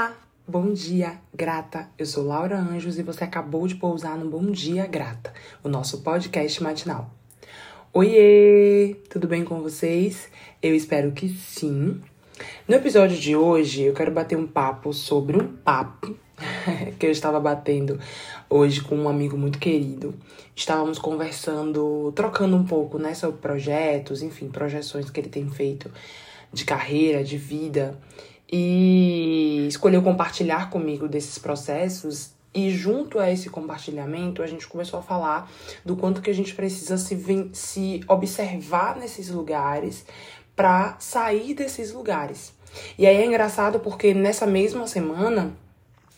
Olá, bom dia, grata. Eu sou Laura Anjos e você acabou de pousar no Bom Dia Grata, o nosso podcast matinal. Oiê, tudo bem com vocês? Eu espero que sim. No episódio de hoje, eu quero bater um papo sobre um papo que eu estava batendo hoje com um amigo muito querido. Estávamos conversando, trocando um pouco né, sobre projetos, enfim, projeções que ele tem feito de carreira, de vida e escolheu compartilhar comigo desses processos. E junto a esse compartilhamento, a gente começou a falar do quanto que a gente precisa se, se observar nesses lugares para sair desses lugares. E aí é engraçado porque nessa mesma semana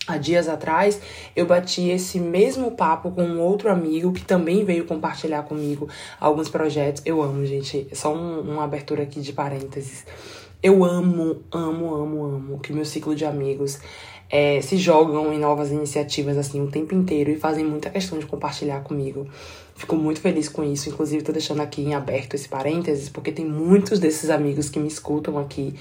Há dias atrás, eu bati esse mesmo papo com um outro amigo que também veio compartilhar comigo alguns projetos. Eu amo, gente. Só um, uma abertura aqui de parênteses. Eu amo, amo, amo, amo que meu ciclo de amigos é, se jogam em novas iniciativas assim o tempo inteiro e fazem muita questão de compartilhar comigo. Fico muito feliz com isso. Inclusive, tô deixando aqui em aberto esse parênteses, porque tem muitos desses amigos que me escutam aqui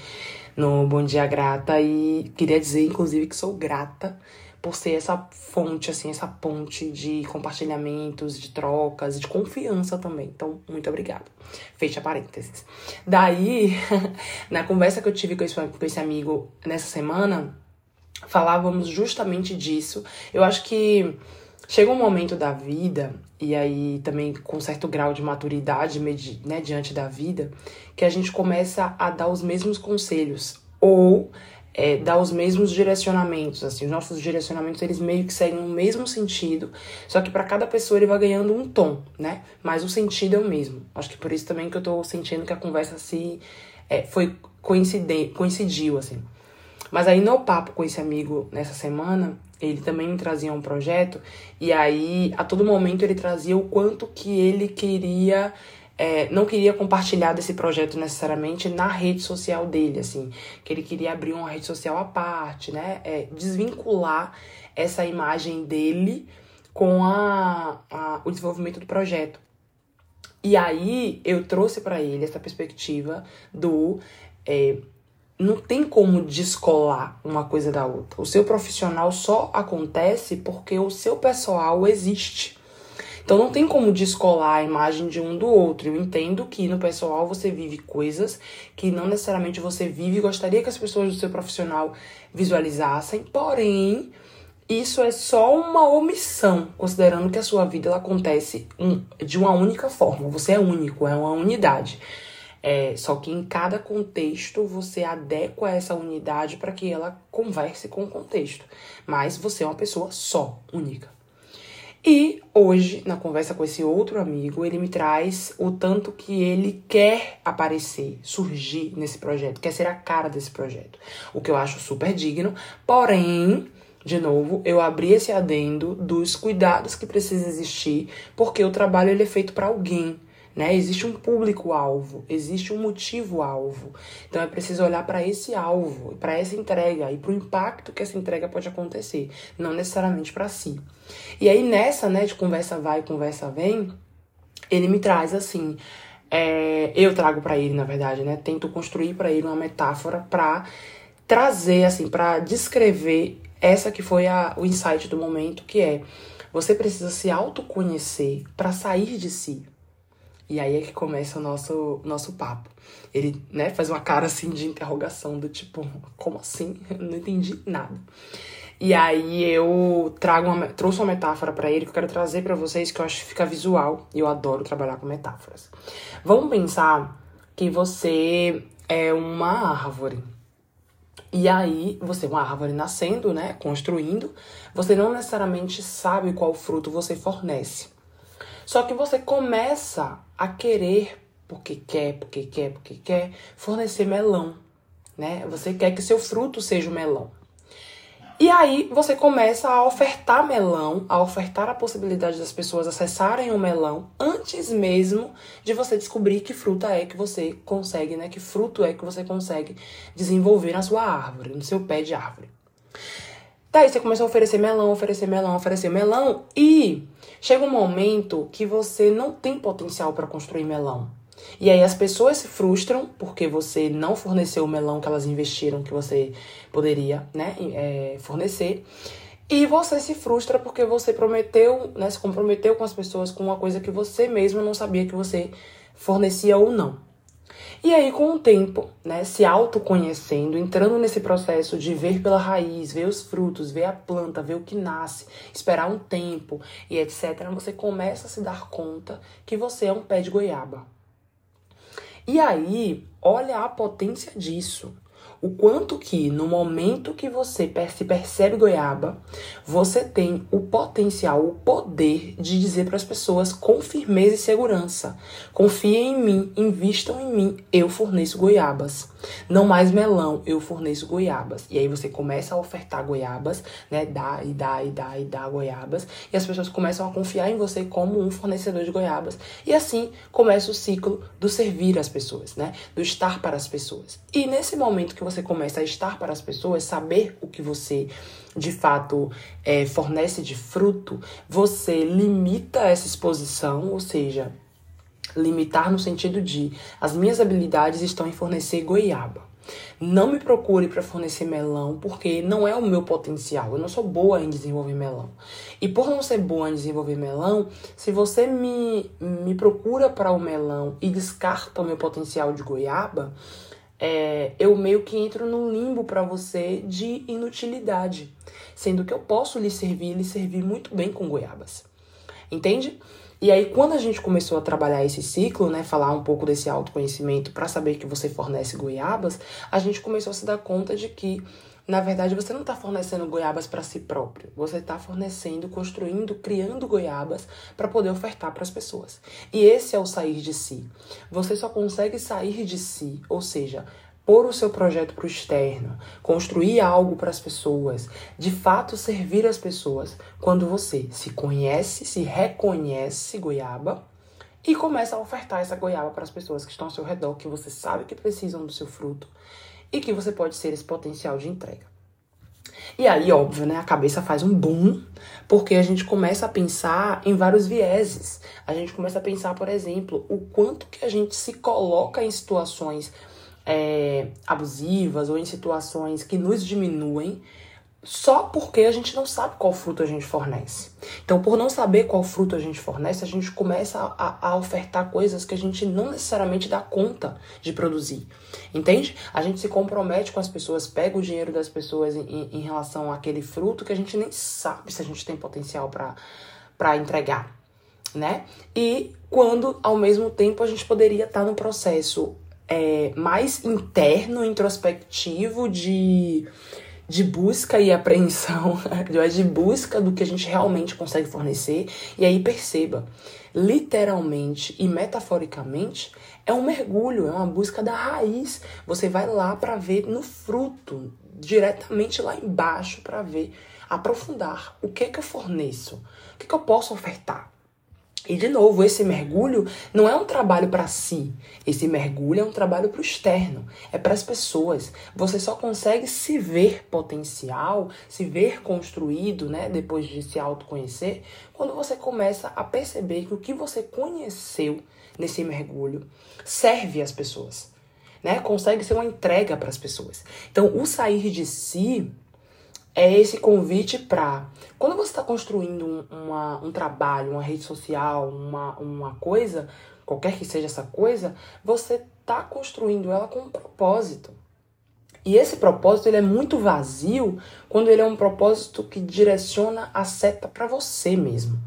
no Bom Dia Grata e queria dizer, inclusive, que sou grata por ser essa fonte, assim, essa ponte de compartilhamentos, de trocas, de confiança também. Então, muito obrigada. Fecha parênteses. Daí, na conversa que eu tive com esse, com esse amigo nessa semana, falávamos justamente disso. Eu acho que chega um momento da vida, e aí também com certo grau de maturidade né, diante da vida, que a gente começa a dar os mesmos conselhos. Ou é, dar os mesmos direcionamentos, assim, os nossos direcionamentos eles meio que seguem o mesmo sentido, só que para cada pessoa ele vai ganhando um tom, né? Mas o sentido é o mesmo. Acho que por isso também que eu tô sentindo que a conversa se é, foi coincidiu, assim. Mas aí no papo com esse amigo nessa semana, ele também me trazia um projeto e aí a todo momento ele trazia o quanto que ele queria é, não queria compartilhar desse projeto necessariamente na rede social dele, assim, que ele queria abrir uma rede social à parte, né? É, desvincular essa imagem dele com a, a, o desenvolvimento do projeto. E aí eu trouxe para ele essa perspectiva do é, não tem como descolar uma coisa da outra. O seu profissional só acontece porque o seu pessoal existe. Então não tem como descolar a imagem de um do outro. Eu entendo que no pessoal você vive coisas que não necessariamente você vive e gostaria que as pessoas do seu profissional visualizassem, porém isso é só uma omissão, considerando que a sua vida ela acontece de uma única forma. Você é único, é uma unidade. É, só que em cada contexto você adequa essa unidade para que ela converse com o contexto. Mas você é uma pessoa só, única. E hoje, na conversa com esse outro amigo, ele me traz o tanto que ele quer aparecer, surgir nesse projeto, quer ser a cara desse projeto. O que eu acho super digno, porém, de novo, eu abri esse adendo dos cuidados que precisam existir, porque o trabalho ele é feito para alguém né? Existe um público-alvo, existe um motivo-alvo. Então é preciso olhar para esse alvo, para essa entrega e para o impacto que essa entrega pode acontecer, não necessariamente para si. E aí nessa, né, de conversa vai, conversa vem, ele me traz assim, é, eu trago para ele, na verdade, né? Tento construir para ele uma metáfora para trazer assim, para descrever essa que foi a, o insight do momento, que é você precisa se autoconhecer para sair de si. E aí é que começa o nosso, nosso papo. Ele, né, faz uma cara assim de interrogação, do tipo, como assim? Eu não entendi nada. E aí eu trago uma, trouxe uma metáfora para ele que eu quero trazer para vocês que eu acho que fica visual e eu adoro trabalhar com metáforas. Vamos pensar que você é uma árvore. E aí, você é uma árvore nascendo, né, construindo, você não necessariamente sabe qual fruto você fornece. Só que você começa a querer, porque quer, porque quer, porque quer, fornecer melão, né? Você quer que seu fruto seja o melão. E aí você começa a ofertar melão, a ofertar a possibilidade das pessoas acessarem o melão antes mesmo de você descobrir que fruta é que você consegue, né? Que fruto é que você consegue desenvolver na sua árvore, no seu pé de árvore. Daí você começa a oferecer melão, oferecer melão, oferecer melão e chega um momento que você não tem potencial para construir melão. E aí as pessoas se frustram porque você não forneceu o melão que elas investiram que você poderia, né, é, fornecer. E você se frustra porque você prometeu, né, se comprometeu com as pessoas com uma coisa que você mesmo não sabia que você fornecia ou não. E aí, com o tempo, né, se autoconhecendo, entrando nesse processo de ver pela raiz, ver os frutos, ver a planta, ver o que nasce, esperar um tempo e etc., você começa a se dar conta que você é um pé de goiaba. E aí, olha a potência disso o quanto que no momento que você se percebe goiaba, você tem o potencial, o poder de dizer para as pessoas com firmeza e segurança: confiem em mim, invistam em mim, eu forneço goiabas. Não mais melão, eu forneço goiabas. E aí você começa a ofertar goiabas, né? Dá e dá e dá e dá goiabas, e as pessoas começam a confiar em você como um fornecedor de goiabas. E assim começa o ciclo do servir as pessoas, né? Do estar para as pessoas. E nesse momento que você você começa a estar para as pessoas, saber o que você de fato é, fornece de fruto, você limita essa exposição, ou seja, limitar no sentido de as minhas habilidades estão em fornecer goiaba. Não me procure para fornecer melão, porque não é o meu potencial. Eu não sou boa em desenvolver melão. E por não ser boa em desenvolver melão, se você me, me procura para o melão e descarta o meu potencial de goiaba, é, eu meio que entro num limbo para você de inutilidade, sendo que eu posso lhe servir lhe servir muito bem com goiabas. Entende? E aí, quando a gente começou a trabalhar esse ciclo, né, falar um pouco desse autoconhecimento para saber que você fornece goiabas, a gente começou a se dar conta de que na verdade, você não está fornecendo goiabas para si próprio. Você está fornecendo, construindo, criando goiabas para poder ofertar para as pessoas. E esse é o sair de si. Você só consegue sair de si, ou seja, pôr o seu projeto para o externo, construir algo para as pessoas, de fato servir as pessoas, quando você se conhece, se reconhece goiaba e começa a ofertar essa goiaba para as pessoas que estão ao seu redor, que você sabe que precisam do seu fruto e que você pode ser esse potencial de entrega. E aí, óbvio, né, a cabeça faz um boom, porque a gente começa a pensar em vários vieses. A gente começa a pensar, por exemplo, o quanto que a gente se coloca em situações é, abusivas ou em situações que nos diminuem só porque a gente não sabe qual fruto a gente fornece. Então, por não saber qual fruto a gente fornece, a gente começa a, a, ofertar coisas que a gente não necessariamente dá conta de produzir. Entende? A gente se compromete com as pessoas, pega o dinheiro das pessoas em, em relação àquele fruto que a gente nem sabe se a gente tem potencial para entregar. Né? E quando, ao mesmo tempo, a gente poderia estar no processo é, mais interno, introspectivo, de de busca e apreensão, de busca do que a gente realmente consegue fornecer. E aí perceba, literalmente e metaforicamente, é um mergulho, é uma busca da raiz. Você vai lá para ver no fruto, diretamente lá embaixo para ver, aprofundar o que é que eu forneço, o que, é que eu posso ofertar. E de novo, esse mergulho não é um trabalho para si. Esse mergulho é um trabalho para o externo, é para as pessoas. Você só consegue se ver potencial, se ver construído, né, depois de se autoconhecer, quando você começa a perceber que o que você conheceu nesse mergulho serve às pessoas, né? Consegue ser uma entrega para as pessoas. Então, o sair de si é esse convite para quando você está construindo um, uma, um trabalho, uma rede social, uma, uma coisa, qualquer que seja essa coisa, você está construindo ela com um propósito. E esse propósito ele é muito vazio quando ele é um propósito que direciona a seta para você mesmo.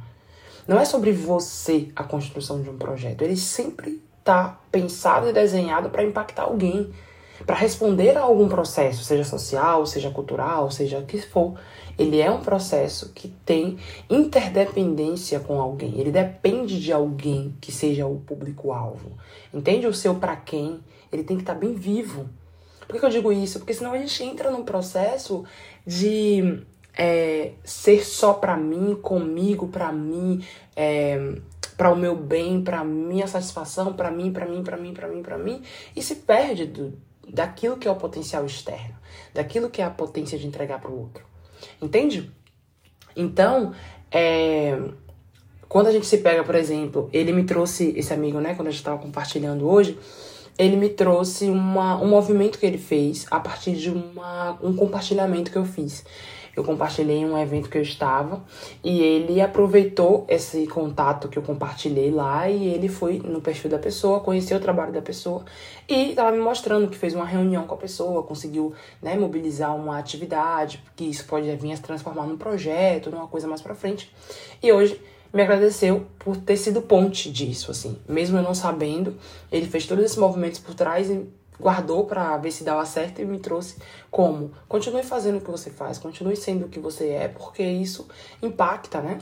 Não é sobre você a construção de um projeto, ele sempre está pensado e desenhado para impactar alguém para responder a algum processo, seja social, seja cultural, seja o que for. Ele é um processo que tem interdependência com alguém. Ele depende de alguém que seja o público-alvo. Entende? O seu para quem, ele tem que estar tá bem vivo. Por que eu digo isso? Porque senão a gente entra num processo de é, ser só para mim, comigo, para mim, é, para o meu bem, para minha satisfação, para mim, para mim, para mim, para mim, para mim, e se perde do, daquilo que é o potencial externo, daquilo que é a potência de entregar para o outro. Entende? Então, é, quando a gente se pega, por exemplo, ele me trouxe, esse amigo, né, quando a gente estava compartilhando hoje, ele me trouxe uma, um movimento que ele fez a partir de uma, um compartilhamento que eu fiz. Eu compartilhei em um evento que eu estava e ele aproveitou esse contato que eu compartilhei lá e ele foi no perfil da pessoa, conheceu o trabalho da pessoa e estava me mostrando que fez uma reunião com a pessoa, conseguiu né, mobilizar uma atividade, que isso pode vir a se transformar num projeto, numa coisa mais para frente. E hoje me agradeceu por ter sido ponte disso, assim. Mesmo eu não sabendo, ele fez todos esses movimentos por trás e guardou para ver se dava certo e me trouxe como continue fazendo o que você faz, continue sendo o que você é, porque isso impacta, né?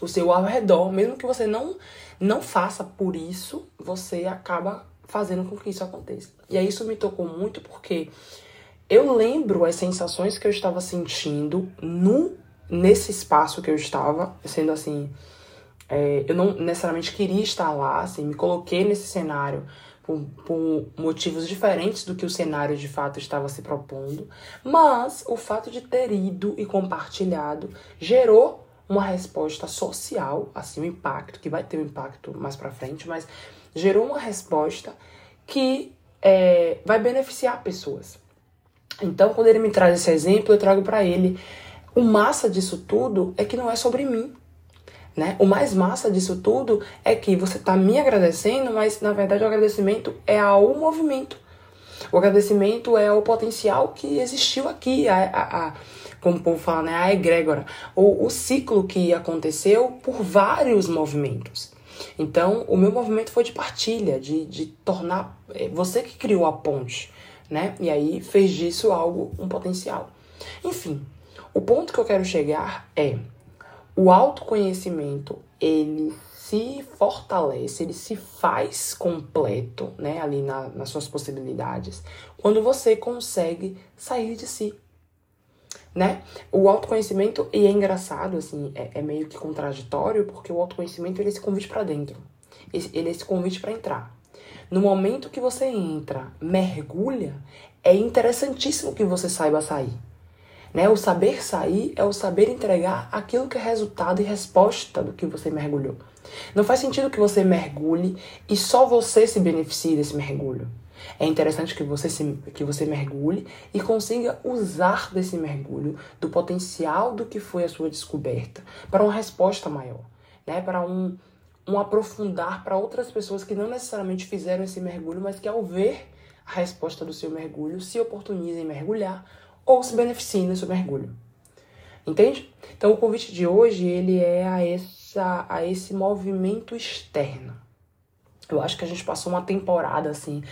O seu ao redor, mesmo que você não não faça por isso, você acaba fazendo com que isso aconteça. E aí isso me tocou muito porque eu lembro as sensações que eu estava sentindo no nesse espaço que eu estava, sendo assim, é, eu não necessariamente queria estar lá, assim, me coloquei nesse cenário por, por, motivos diferentes do que o cenário de fato estava se propondo, mas o fato de ter ido e compartilhado gerou uma resposta social, assim, um impacto, que vai ter um impacto mais para frente, mas gerou uma resposta que é, vai beneficiar pessoas. Então, quando ele me traz esse exemplo, eu trago para ele o massa disso tudo é que não é sobre mim. Né? O mais massa disso tudo é que você está me agradecendo, mas na verdade o agradecimento é ao movimento. O agradecimento é ao potencial que existiu aqui, a, a, a como o povo fala, né? a egrégora, ou o ciclo que aconteceu por vários movimentos. Então, o meu movimento foi de partilha, de, de tornar. É, você que criou a ponte, né? E aí fez disso algo, um potencial. Enfim, o ponto que eu quero chegar é o autoconhecimento, ele se fortalece, ele se faz completo, né, ali na, nas suas possibilidades, quando você consegue sair de si, né? O autoconhecimento, e é engraçado, assim, é, é meio que contraditório, porque o autoconhecimento, ele é esse convite para dentro, ele é esse convite para entrar. No momento que você entra, mergulha, é interessantíssimo que você saiba sair. Né? O saber sair é o saber entregar aquilo que é resultado e resposta do que você mergulhou. Não faz sentido que você mergulhe e só você se beneficie desse mergulho. É interessante que você, se, que você mergulhe e consiga usar desse mergulho, do potencial do que foi a sua descoberta, para uma resposta maior, né? para um, um aprofundar para outras pessoas que não necessariamente fizeram esse mergulho, mas que ao ver a resposta do seu mergulho se oportunizem mergulhar ou se beneficiem desse mergulho. Entende? Então o convite de hoje ele é a, essa, a esse movimento externo. Eu acho que a gente passou uma temporada assim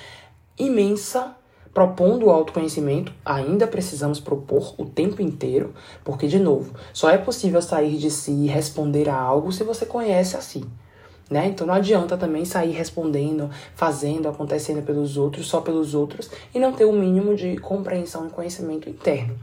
imensa propondo o autoconhecimento, ainda precisamos propor o tempo inteiro, porque de novo, só é possível sair de si e responder a algo se você conhece a si. Né? Então não adianta também sair respondendo, fazendo, acontecendo pelos outros, só pelos outros, e não ter o um mínimo de compreensão e conhecimento interno.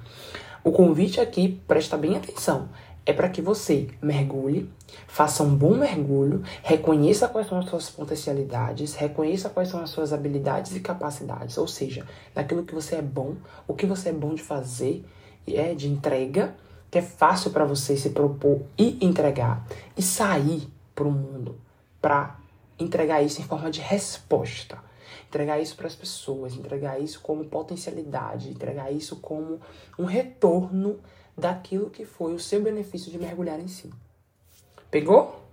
O convite aqui, presta bem atenção, é para que você mergulhe, faça um bom mergulho, reconheça quais são as suas potencialidades, reconheça quais são as suas habilidades e capacidades, ou seja, naquilo que você é bom, o que você é bom de fazer, é de entrega, que é fácil para você se propor e entregar e sair para o mundo para entregar isso em forma de resposta. Entregar isso para as pessoas, entregar isso como potencialidade, entregar isso como um retorno daquilo que foi o seu benefício de mergulhar em si. Pegou?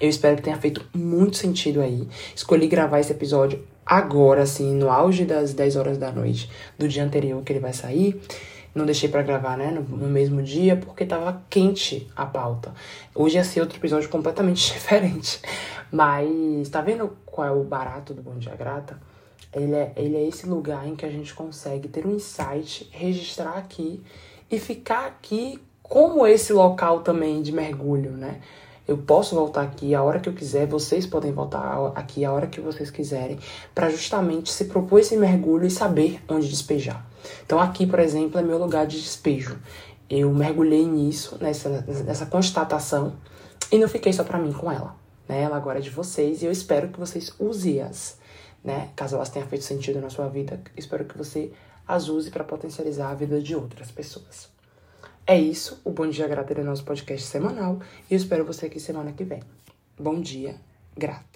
Eu espero que tenha feito muito sentido aí. Escolhi gravar esse episódio agora, assim, no auge das 10 horas da noite do dia anterior que ele vai sair. Não deixei para gravar, né, no, no, mesmo dia, porque tava quente a pauta. Hoje ia ser outro episódio completamente diferente. Mas tá vendo qual é o barato do Bom Dia Grata? Ele é, ele é esse lugar em que a gente consegue ter um insight, registrar aqui e ficar aqui como esse local também de mergulho, né? Eu posso voltar aqui a hora que eu quiser, vocês podem voltar aqui a hora que vocês quiserem, para justamente se propor esse mergulho e saber onde despejar. Então, aqui, por exemplo, é meu lugar de despejo. Eu mergulhei nisso, nessa, nessa constatação, e não fiquei só para mim com ela. Né? Ela agora é de vocês e eu espero que vocês usem-as. Né? Caso elas tenham feito sentido na sua vida, espero que você as use para potencializar a vida de outras pessoas. É isso, o Bom Dia Grata é nosso podcast semanal e eu espero você aqui semana que vem. Bom dia, grata.